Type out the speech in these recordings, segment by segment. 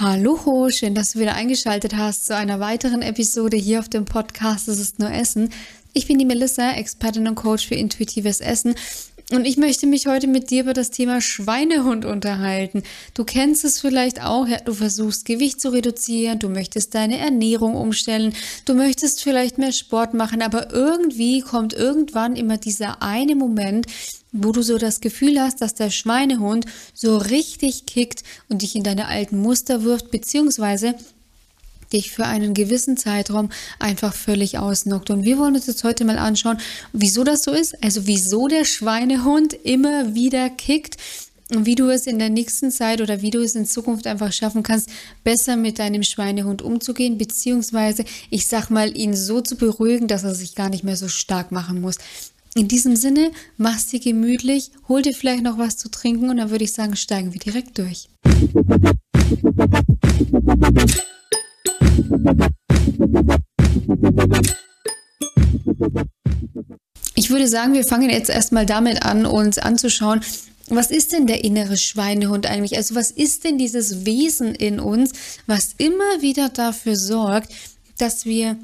Hallo, schön, dass du wieder eingeschaltet hast zu einer weiteren Episode hier auf dem Podcast Es ist nur Essen. Ich bin die Melissa, Expertin und Coach für intuitives Essen und ich möchte mich heute mit dir über das Thema Schweinehund unterhalten. Du kennst es vielleicht auch, ja, du versuchst Gewicht zu reduzieren, du möchtest deine Ernährung umstellen, du möchtest vielleicht mehr Sport machen, aber irgendwie kommt irgendwann immer dieser eine Moment, wo du so das Gefühl hast, dass der Schweinehund so richtig kickt und dich in deine alten Muster wirft, beziehungsweise dich für einen gewissen Zeitraum einfach völlig ausnockt. Und wir wollen uns jetzt heute mal anschauen, wieso das so ist, also wieso der Schweinehund immer wieder kickt und wie du es in der nächsten Zeit oder wie du es in Zukunft einfach schaffen kannst, besser mit deinem Schweinehund umzugehen, beziehungsweise ich sag mal, ihn so zu beruhigen, dass er sich gar nicht mehr so stark machen muss. In diesem Sinne, mach's dir gemütlich, hol dir vielleicht noch was zu trinken und dann würde ich sagen, steigen wir direkt durch. Ich würde sagen, wir fangen jetzt erstmal damit an, uns anzuschauen, was ist denn der innere Schweinehund eigentlich? Also was ist denn dieses Wesen in uns, was immer wieder dafür sorgt, dass wir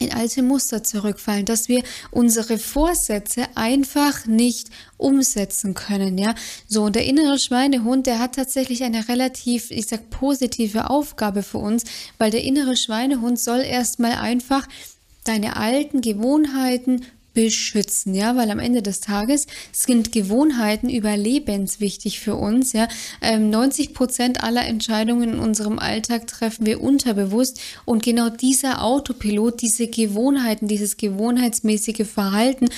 in alte Muster zurückfallen, dass wir unsere Vorsätze einfach nicht umsetzen können, ja. So, und der innere Schweinehund, der hat tatsächlich eine relativ, ich sag, positive Aufgabe für uns, weil der innere Schweinehund soll erstmal einfach deine alten Gewohnheiten beschützen, ja, weil am Ende des Tages sind Gewohnheiten überlebenswichtig für uns, ja. 90 ähm, Prozent aller Entscheidungen in unserem Alltag treffen wir unterbewusst und genau dieser Autopilot, diese Gewohnheiten, dieses gewohnheitsmäßige Verhalten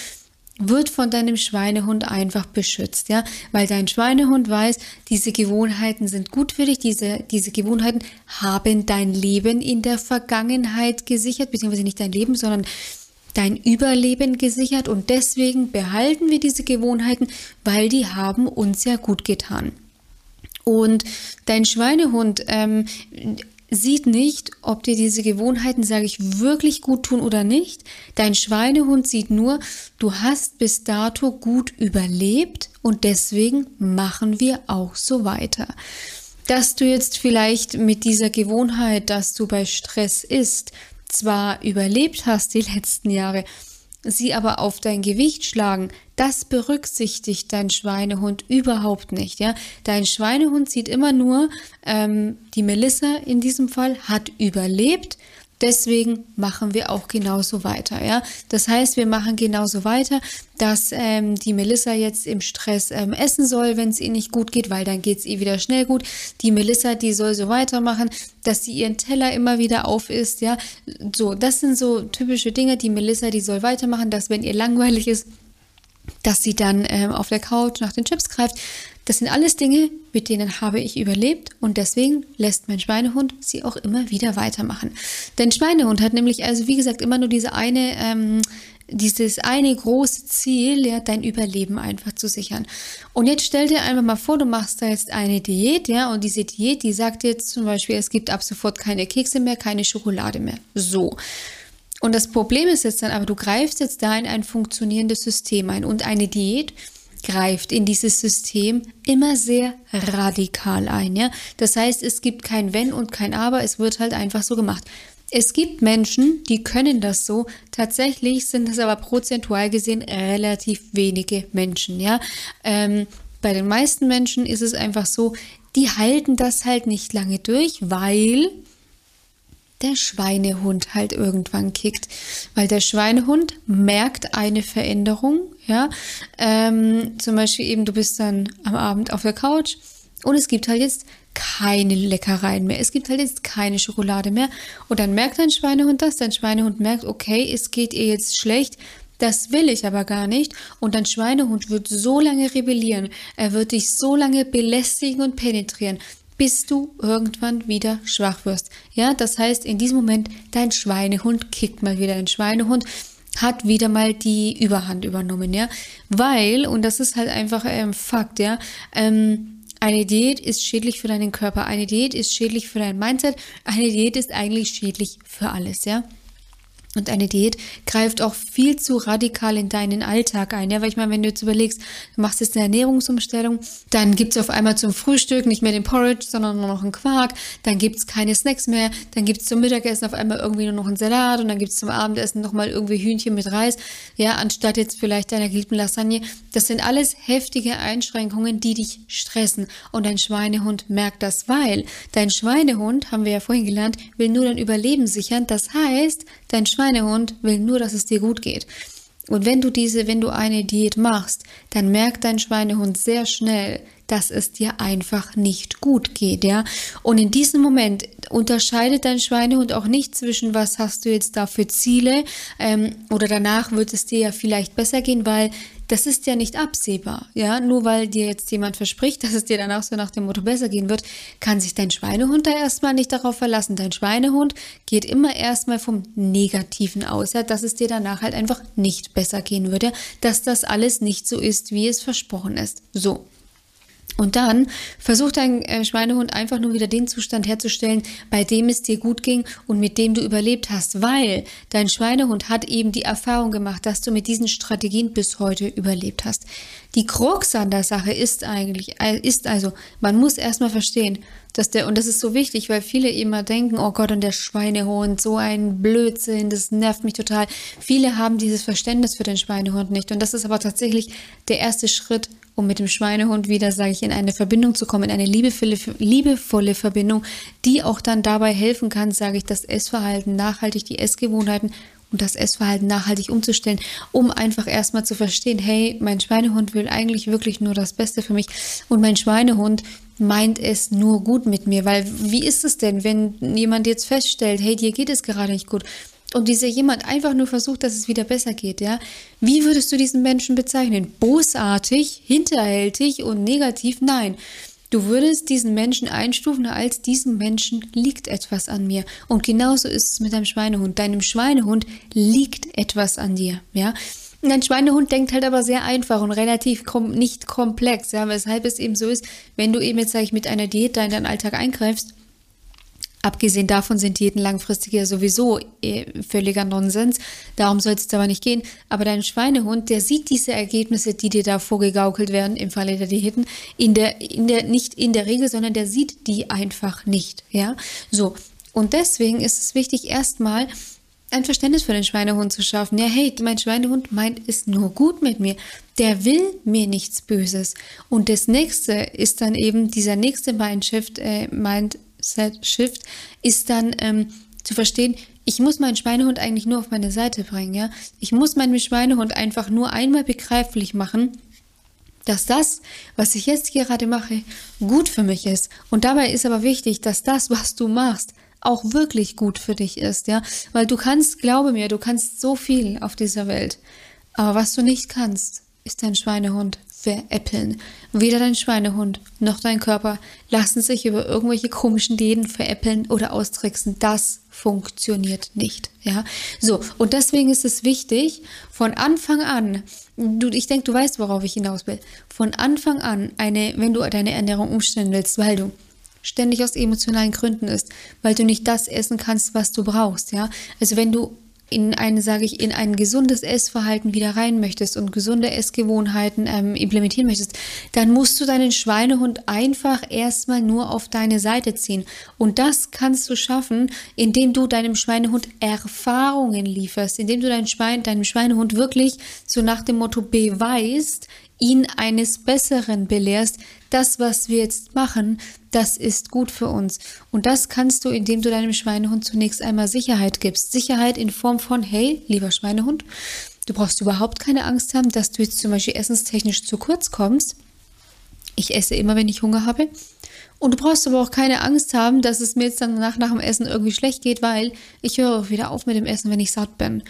wird von deinem Schweinehund einfach beschützt, ja, weil dein Schweinehund weiß, diese Gewohnheiten sind gut für dich, diese, diese Gewohnheiten haben dein Leben in der Vergangenheit gesichert, beziehungsweise nicht dein Leben, sondern dein Überleben gesichert und deswegen behalten wir diese Gewohnheiten, weil die haben uns ja gut getan. Und dein Schweinehund ähm, sieht nicht, ob dir diese Gewohnheiten, sage ich, wirklich gut tun oder nicht. Dein Schweinehund sieht nur, du hast bis dato gut überlebt und deswegen machen wir auch so weiter. Dass du jetzt vielleicht mit dieser Gewohnheit, dass du bei Stress isst, zwar überlebt hast die letzten Jahre, sie aber auf dein Gewicht schlagen, das berücksichtigt dein Schweinehund überhaupt nicht. Ja? Dein Schweinehund sieht immer nur, ähm, die Melissa in diesem Fall hat überlebt Deswegen machen wir auch genauso weiter. Ja? Das heißt, wir machen genauso weiter, dass ähm, die Melissa jetzt im Stress ähm, essen soll, wenn es ihr nicht gut geht, weil dann geht es ihr wieder schnell gut. Die Melissa, die soll so weitermachen, dass sie ihren Teller immer wieder auf isst. Ja? So, das sind so typische Dinge. Die Melissa, die soll weitermachen, dass wenn ihr langweilig ist, dass sie dann ähm, auf der Couch nach den Chips greift. Das sind alles Dinge, mit denen habe ich überlebt und deswegen lässt mein Schweinehund sie auch immer wieder weitermachen. Denn Schweinehund hat nämlich also wie gesagt immer nur diese eine, ähm, dieses eine große Ziel, ja, dein Überleben einfach zu sichern. Und jetzt stell dir einfach mal vor, du machst da jetzt eine Diät, ja, und diese Diät, die sagt jetzt zum Beispiel, es gibt ab sofort keine Kekse mehr, keine Schokolade mehr. So. Und das Problem ist jetzt dann aber, du greifst jetzt da in ein funktionierendes System ein und eine Diät greift in dieses System immer sehr radikal ein. Ja? Das heißt, es gibt kein Wenn und kein Aber, es wird halt einfach so gemacht. Es gibt Menschen, die können das so. Tatsächlich sind es aber prozentual gesehen relativ wenige Menschen. Ja, ähm, bei den meisten Menschen ist es einfach so, die halten das halt nicht lange durch, weil der Schweinehund halt irgendwann kickt. Weil der Schweinehund merkt eine Veränderung, ja. Ähm, zum Beispiel eben, du bist dann am Abend auf der Couch und es gibt halt jetzt keine Leckereien mehr. Es gibt halt jetzt keine Schokolade mehr. Und dann merkt dein Schweinehund das. Dein Schweinehund merkt, okay, es geht ihr jetzt schlecht. Das will ich aber gar nicht. Und dein Schweinehund wird so lange rebellieren. Er wird dich so lange belästigen und penetrieren, bis du irgendwann wieder schwach wirst. Ja, das heißt, in diesem Moment, dein Schweinehund kickt mal wieder. Dein Schweinehund hat wieder mal die Überhand übernommen, ja, weil, und das ist halt einfach ein ähm, Fakt, ja, ähm, eine Diät ist schädlich für deinen Körper, eine Diät ist schädlich für dein Mindset, eine Diät ist eigentlich schädlich für alles, ja. Und eine Diät greift auch viel zu radikal in deinen Alltag ein. Ja, weil ich meine, wenn du jetzt überlegst, du machst jetzt eine Ernährungsumstellung, dann gibt's auf einmal zum Frühstück nicht mehr den Porridge, sondern nur noch einen Quark, dann gibt's keine Snacks mehr, dann gibt's zum Mittagessen auf einmal irgendwie nur noch einen Salat und dann gibt's zum Abendessen nochmal irgendwie Hühnchen mit Reis, ja, anstatt jetzt vielleicht deiner geliebten Lasagne. Das sind alles heftige Einschränkungen, die dich stressen. Und dein Schweinehund merkt das, weil dein Schweinehund, haben wir ja vorhin gelernt, will nur dein Überleben sichern. Das heißt, dein Schweinehund will nur, dass es dir gut geht. Und wenn du diese, wenn du eine Diät machst, dann merkt dein Schweinehund sehr schnell, dass es dir einfach nicht gut geht, ja. Und in diesem Moment unterscheidet dein Schweinehund auch nicht zwischen, was hast du jetzt da für Ziele ähm, oder danach wird es dir ja vielleicht besser gehen, weil das ist ja nicht absehbar. Ja, nur weil dir jetzt jemand verspricht, dass es dir danach so nach dem Motto besser gehen wird, kann sich dein Schweinehund da erstmal nicht darauf verlassen. Dein Schweinehund geht immer erstmal vom Negativen aus, ja, dass es dir danach halt einfach nicht besser gehen würde, dass das alles nicht so ist, wie es versprochen ist. So. Und dann versucht dein äh, Schweinehund einfach nur wieder den Zustand herzustellen, bei dem es dir gut ging und mit dem du überlebt hast, weil dein Schweinehund hat eben die Erfahrung gemacht, dass du mit diesen Strategien bis heute überlebt hast. Die Krux an der Sache ist eigentlich, äh, ist also, man muss erstmal verstehen, dass der, und das ist so wichtig, weil viele immer denken, oh Gott, und der Schweinehund, so ein Blödsinn, das nervt mich total. Viele haben dieses Verständnis für den Schweinehund nicht. Und das ist aber tatsächlich der erste Schritt, um mit dem Schweinehund wieder, sage ich, in eine Verbindung zu kommen, in eine liebevolle, liebevolle Verbindung, die auch dann dabei helfen kann, sage ich, das Essverhalten nachhaltig, die Essgewohnheiten und das Essverhalten nachhaltig umzustellen, um einfach erstmal zu verstehen, hey, mein Schweinehund will eigentlich wirklich nur das Beste für mich und mein Schweinehund meint es nur gut mit mir, weil wie ist es denn, wenn jemand jetzt feststellt, hey, dir geht es gerade nicht gut und dieser jemand einfach nur versucht, dass es wieder besser geht, ja, wie würdest du diesen Menschen bezeichnen? Bosartig, hinterhältig und negativ? Nein. Du würdest diesen Menschen einstufen, als diesem Menschen liegt etwas an mir. Und genauso ist es mit deinem Schweinehund. Deinem Schweinehund liegt etwas an dir, ja. Ein Schweinehund denkt halt aber sehr einfach und relativ kom nicht komplex, ja, weshalb es eben so ist, wenn du eben jetzt, sag ich, mit einer Diät da in deinen Alltag eingreifst, Abgesehen davon sind Diäten langfristig ja sowieso eh völliger Nonsens. Darum soll es aber nicht gehen. Aber dein Schweinehund, der sieht diese Ergebnisse, die dir da vorgegaukelt werden im Falle der Diäten, in der, in der, nicht in der Regel, sondern der sieht die einfach nicht. Ja, so. Und deswegen ist es wichtig, erstmal ein Verständnis für den Schweinehund zu schaffen. Ja, hey, mein Schweinehund meint es nur gut mit mir. Der will mir nichts Böses. Und das nächste ist dann eben dieser nächste Mindshift, äh, meint Set Shift ist dann ähm, zu verstehen, ich muss meinen Schweinehund eigentlich nur auf meine Seite bringen, ja. Ich muss meinem Schweinehund einfach nur einmal begreiflich machen, dass das, was ich jetzt gerade mache, gut für mich ist. Und dabei ist aber wichtig, dass das, was du machst, auch wirklich gut für dich ist, ja. Weil du kannst, glaube mir, du kannst so viel auf dieser Welt. Aber was du nicht kannst, ist dein Schweinehund veräppeln. Weder dein Schweinehund noch dein Körper lassen sich über irgendwelche komischen Diäten veräppeln oder austricksen. Das funktioniert nicht. Ja, so. Und deswegen ist es wichtig, von Anfang an, du, ich denke, du weißt, worauf ich hinaus will, von Anfang an eine, wenn du deine Ernährung umstellen willst, weil du ständig aus emotionalen Gründen isst, weil du nicht das essen kannst, was du brauchst, ja. Also wenn du in ein, sage ich, in ein gesundes Essverhalten wieder rein möchtest und gesunde Essgewohnheiten ähm, implementieren möchtest, dann musst du deinen Schweinehund einfach erstmal nur auf deine Seite ziehen. Und das kannst du schaffen, indem du deinem Schweinehund Erfahrungen lieferst, indem du deinen Schwein, deinem Schweinehund wirklich so nach dem Motto beweist, ihn eines Besseren belehrst, das, was wir jetzt machen, das ist gut für uns. Und das kannst du, indem du deinem Schweinehund zunächst einmal Sicherheit gibst. Sicherheit in Form von, hey, lieber Schweinehund, du brauchst überhaupt keine Angst haben, dass du jetzt zum Beispiel essenstechnisch zu kurz kommst. Ich esse immer, wenn ich Hunger habe. Und du brauchst aber auch keine Angst haben, dass es mir jetzt dann nach, nach dem Essen irgendwie schlecht geht, weil ich höre auch wieder auf mit dem Essen, wenn ich satt bin.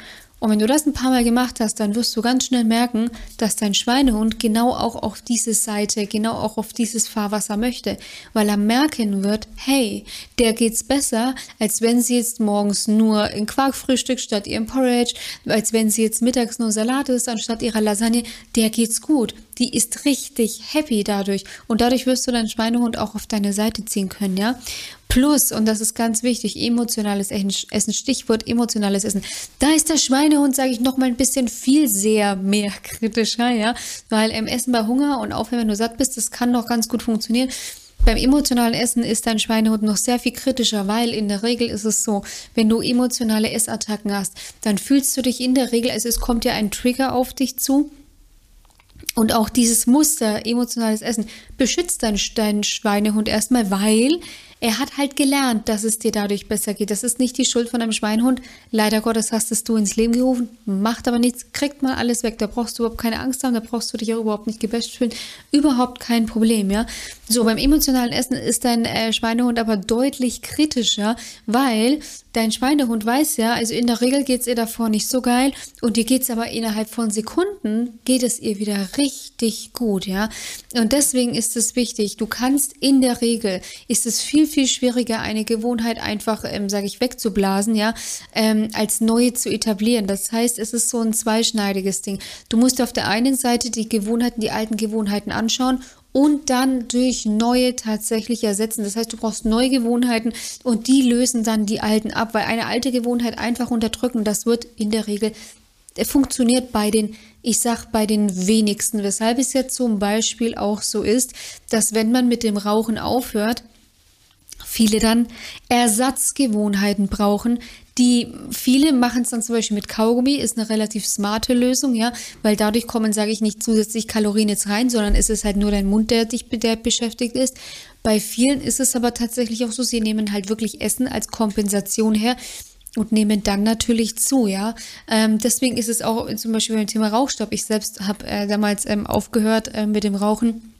Und wenn du das ein paar Mal gemacht hast, dann wirst du ganz schnell merken, dass dein Schweinehund genau auch auf diese Seite, genau auch auf dieses Fahrwasser möchte, weil er merken wird, hey, der geht's besser, als wenn sie jetzt morgens nur ein Quarkfrühstück statt ihrem Porridge, als wenn sie jetzt mittags nur Salat isst anstatt ihrer Lasagne, der geht's gut. Die ist richtig happy dadurch und dadurch wirst du deinen Schweinehund auch auf deine Seite ziehen können, ja? Plus, und das ist ganz wichtig, emotionales Essen, Stichwort emotionales Essen. Da ist der Schweinehund, sage ich noch mal ein bisschen viel sehr mehr kritischer, ja, weil im Essen bei Hunger und auch wenn du satt bist, das kann noch ganz gut funktionieren. Beim emotionalen Essen ist dein Schweinehund noch sehr viel kritischer, weil in der Regel ist es so, wenn du emotionale Essattacken hast, dann fühlst du dich in der Regel, also es kommt ja ein Trigger auf dich zu, und auch dieses Muster, emotionales Essen, beschützt deinen, Schweinehund erstmal, weil er hat halt gelernt, dass es dir dadurch besser geht. Das ist nicht die Schuld von einem Schweinhund. Leider Gottes hast es du ins Leben gerufen, macht aber nichts, kriegt mal alles weg. Da brauchst du überhaupt keine Angst haben, da brauchst du dich auch überhaupt nicht gebasht fühlen. Überhaupt kein Problem, ja. So, beim emotionalen Essen ist dein äh, Schweinehund aber deutlich kritischer, weil dein Schweinehund weiß ja, also in der Regel geht es ihr davor nicht so geil und dir geht es aber innerhalb von Sekunden, geht es ihr wieder richtig gut, ja. Und deswegen ist es wichtig, du kannst in der Regel, ist es viel, viel schwieriger, eine Gewohnheit einfach, ähm, sage ich, wegzublasen, ja, ähm, als neue zu etablieren. Das heißt, es ist so ein zweischneidiges Ding. Du musst auf der einen Seite die Gewohnheiten, die alten Gewohnheiten anschauen und dann durch neue tatsächlich ersetzen. Das heißt, du brauchst neue Gewohnheiten und die lösen dann die alten ab, weil eine alte Gewohnheit einfach unterdrücken, das wird in der Regel äh, funktioniert bei den, ich sag bei den wenigsten, weshalb es jetzt zum Beispiel auch so ist, dass wenn man mit dem Rauchen aufhört, viele dann Ersatzgewohnheiten brauchen, die viele machen es dann zum Beispiel mit Kaugummi, ist eine relativ smarte Lösung, ja, weil dadurch kommen, sage ich nicht zusätzlich Kalorien jetzt rein, sondern es ist halt nur dein Mund, der dich der beschäftigt ist. Bei vielen ist es aber tatsächlich auch so, sie nehmen halt wirklich Essen als Kompensation her und nehmen dann natürlich zu, ja. Ähm, deswegen ist es auch zum Beispiel beim Thema Rauchstopp. Ich selbst habe äh, damals ähm, aufgehört äh, mit dem Rauchen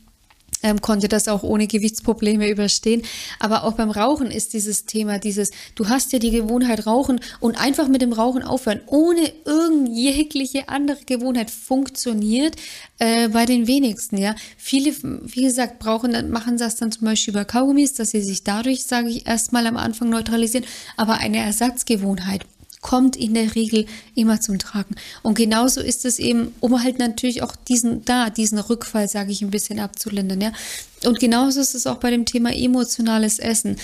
ähm, konnte das auch ohne Gewichtsprobleme überstehen. Aber auch beim Rauchen ist dieses Thema, dieses, du hast ja die Gewohnheit Rauchen und einfach mit dem Rauchen aufhören, ohne irgend andere Gewohnheit funktioniert äh, bei den wenigsten, ja. Viele, wie gesagt, brauchen, machen das dann zum Beispiel über Kaugummis, dass sie sich dadurch, sage ich, erstmal am Anfang neutralisieren, aber eine Ersatzgewohnheit kommt in der Regel immer zum Tragen. Und genauso ist es eben, um halt natürlich auch diesen, da, diesen Rückfall, sage ich, ein bisschen abzulindern, ja. Und genauso ist es auch bei dem Thema emotionales Essen.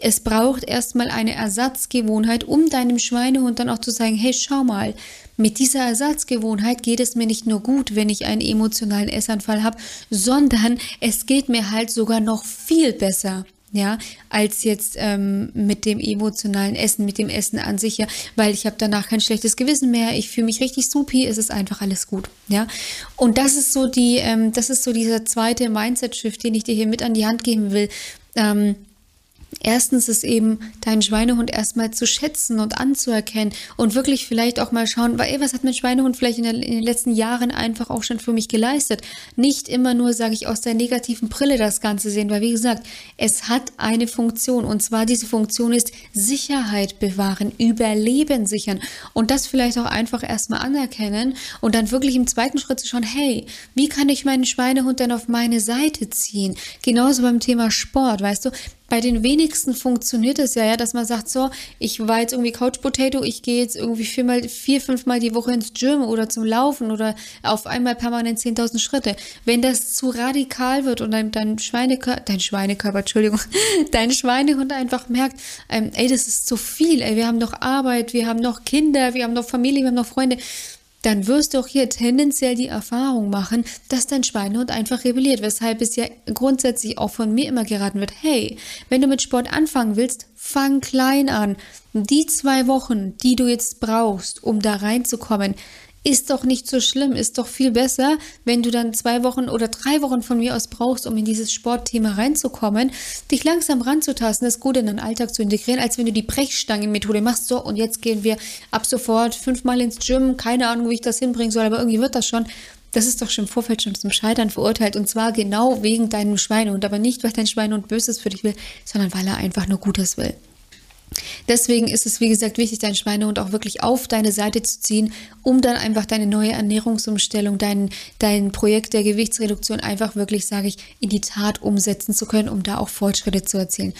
Es braucht erstmal eine Ersatzgewohnheit, um deinem Schweinehund dann auch zu sagen, hey, schau mal, mit dieser Ersatzgewohnheit geht es mir nicht nur gut, wenn ich einen emotionalen Essanfall habe, sondern es geht mir halt sogar noch viel besser ja, als jetzt ähm, mit dem emotionalen Essen, mit dem Essen an sich, ja, weil ich habe danach kein schlechtes Gewissen mehr, ich fühle mich richtig supi, es ist einfach alles gut, ja. Und das ist so die, ähm, das ist so dieser zweite Mindset-Shift, den ich dir hier mit an die Hand geben will. Ähm, Erstens ist eben deinen Schweinehund erstmal zu schätzen und anzuerkennen und wirklich vielleicht auch mal schauen, weil, ey, was hat mein Schweinehund vielleicht in, der, in, den letzten Jahren einfach auch schon für mich geleistet? Nicht immer nur, sage ich, aus der negativen Brille das Ganze sehen, weil wie gesagt, es hat eine Funktion und zwar diese Funktion ist Sicherheit bewahren, Überleben sichern und das vielleicht auch einfach erstmal anerkennen und dann wirklich im zweiten Schritt zu schauen, hey, wie kann ich meinen Schweinehund denn auf meine Seite ziehen? Genauso beim Thema Sport, weißt du, bei den wenigsten funktioniert es ja, ja, dass man sagt, so, ich war jetzt irgendwie Couch Potato, ich gehe jetzt irgendwie viermal, vier, fünfmal die Woche ins Gym oder zum Laufen oder auf einmal permanent 10.000 Schritte. Wenn das zu radikal wird und dein, dein Schweinekörper, dein Schweinekörper, Entschuldigung, dein Schweinehund einfach merkt, ähm, ey, das ist zu viel, ey, wir haben noch Arbeit, wir haben noch Kinder, wir haben noch Familie, wir haben noch Freunde, dann wirst du auch hier tendenziell die Erfahrung machen, dass dein Schweinehund einfach rebelliert, weshalb es ja grundsätzlich auch von mir immer geraten wird, hey, wenn du mit Sport anfangen willst, fang klein an. Die zwei Wochen, die du jetzt brauchst, um da reinzukommen, ist doch nicht so schlimm, ist doch viel besser, wenn du dann zwei Wochen oder drei Wochen von mir aus brauchst, um in dieses Sportthema reinzukommen, dich langsam ranzutasten, das Gute in deinen Alltag zu integrieren, als wenn du die Brechstangenmethode machst, so und jetzt gehen wir ab sofort fünfmal ins Gym, keine Ahnung, wie ich das hinbringen soll, aber irgendwie wird das schon. Das ist doch schon im Vorfeld schon zum Scheitern verurteilt und zwar genau wegen deinem Schweinehund, aber nicht, weil dein Schweinehund Böses für dich will, sondern weil er einfach nur Gutes will. Deswegen ist es, wie gesagt, wichtig, deinen Schweinehund auch wirklich auf deine Seite zu ziehen, um dann einfach deine neue Ernährungsumstellung, dein, dein Projekt der Gewichtsreduktion einfach wirklich, sage ich, in die Tat umsetzen zu können, um da auch Fortschritte zu erzielen.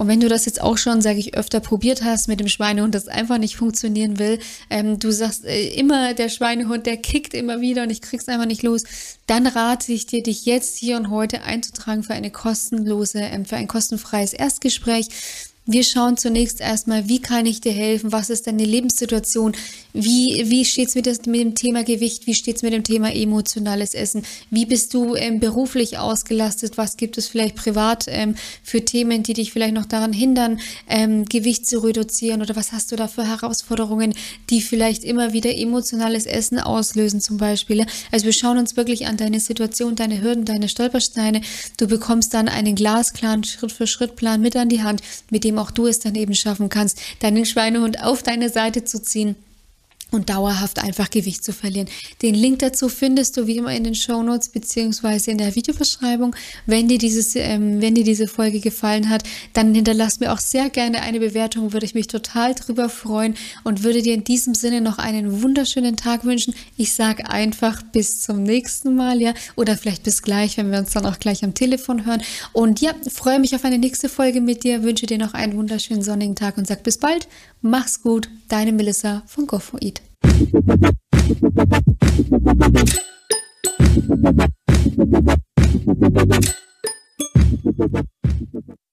Und wenn du das jetzt auch schon, sage ich, öfter probiert hast mit dem Schweinehund, das einfach nicht funktionieren will, ähm, du sagst äh, immer, der Schweinehund, der kickt immer wieder und ich krieg's einfach nicht los, dann rate ich dir, dich jetzt hier und heute einzutragen für eine kostenlose, ähm, für ein kostenfreies Erstgespräch. Wir schauen zunächst erstmal, wie kann ich dir helfen? Was ist deine Lebenssituation? Wie, wie steht es mit, mit, dem Thema Gewicht? Wie steht es mit dem Thema emotionales Essen? Wie bist du ähm, beruflich ausgelastet? Was gibt es vielleicht privat ähm, für Themen, die dich vielleicht noch daran hindern, ähm, Gewicht zu reduzieren? Oder was hast du da für Herausforderungen, die vielleicht immer wieder emotionales Essen auslösen zum Beispiel? Also wir schauen uns wirklich an deine Situation, deine Hürden, deine Stolpersteine. Du bekommst dann einen glasklaren Schritt-für-Schritt-Plan mit an die Hand, mit dem auch du es dann eben schaffen kannst, deinen Schweinehund auf deine Seite zu ziehen und dauerhaft einfach Gewicht zu verlieren. Den Link dazu findest du wie immer in den Show Notes beziehungsweise in der Videobeschreibung. Wenn dir dieses, ähm, wenn dir diese Folge gefallen hat, dann hinterlass mir auch sehr gerne eine Bewertung, würde ich mich total drüber freuen und würde dir in diesem Sinne noch einen wunderschönen Tag wünschen. Ich sage einfach bis zum nächsten Mal, ja, oder vielleicht bis gleich, wenn wir uns dann auch gleich am Telefon hören. Und ja, freue mich auf eine nächste Folge mit dir, wünsche dir noch einen wunderschönen sonnigen Tag und sag bis bald. Mach's gut, deine Melissa von GoFoid. Thank